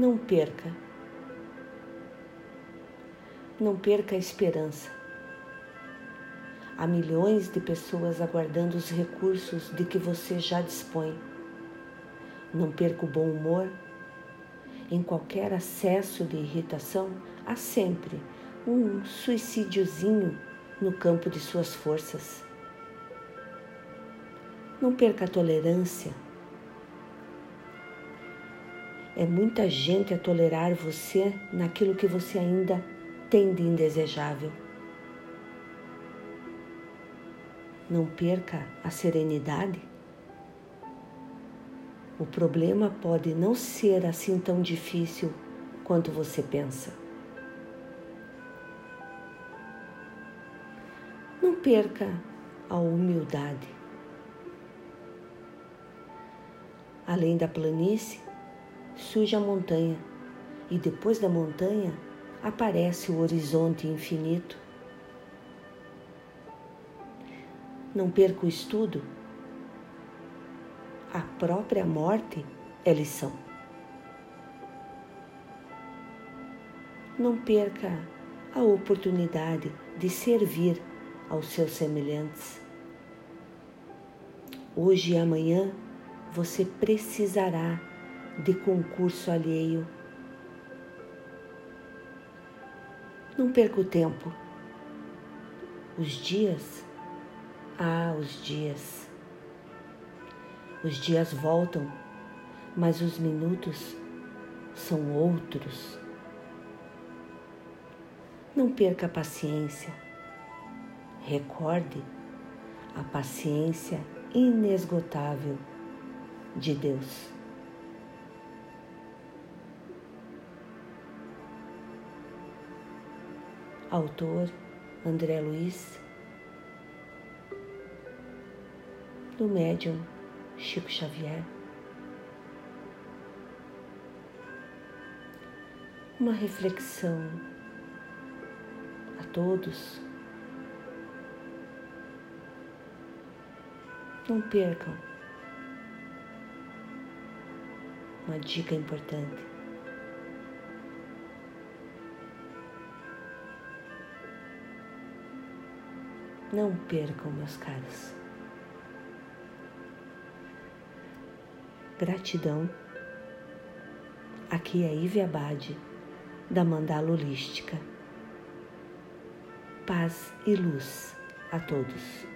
Não perca. Não perca a esperança. Há milhões de pessoas aguardando os recursos de que você já dispõe. Não perca o bom humor. Em qualquer acesso de irritação, há sempre um suicídiozinho no campo de suas forças. Não perca a tolerância. É muita gente a tolerar você naquilo que você ainda tem de indesejável. Não perca a serenidade. O problema pode não ser assim tão difícil quanto você pensa. Não perca a humildade. Além da planície, surge a montanha e depois da montanha aparece o horizonte infinito. Não perca o estudo. A própria morte é lição. Não perca a oportunidade de servir aos seus semelhantes. Hoje e amanhã você precisará de concurso alheio. Não perca o tempo. Os dias, ah, os dias. Os dias voltam, mas os minutos são outros. Não perca a paciência. Recorde a paciência inesgotável de Deus. Autor André Luiz, do médium Chico Xavier. Uma reflexão a todos. Não percam uma dica importante. Não percam, meus caros. Gratidão. Aqui é Ive Abade, da Mandala Holística. Paz e luz a todos.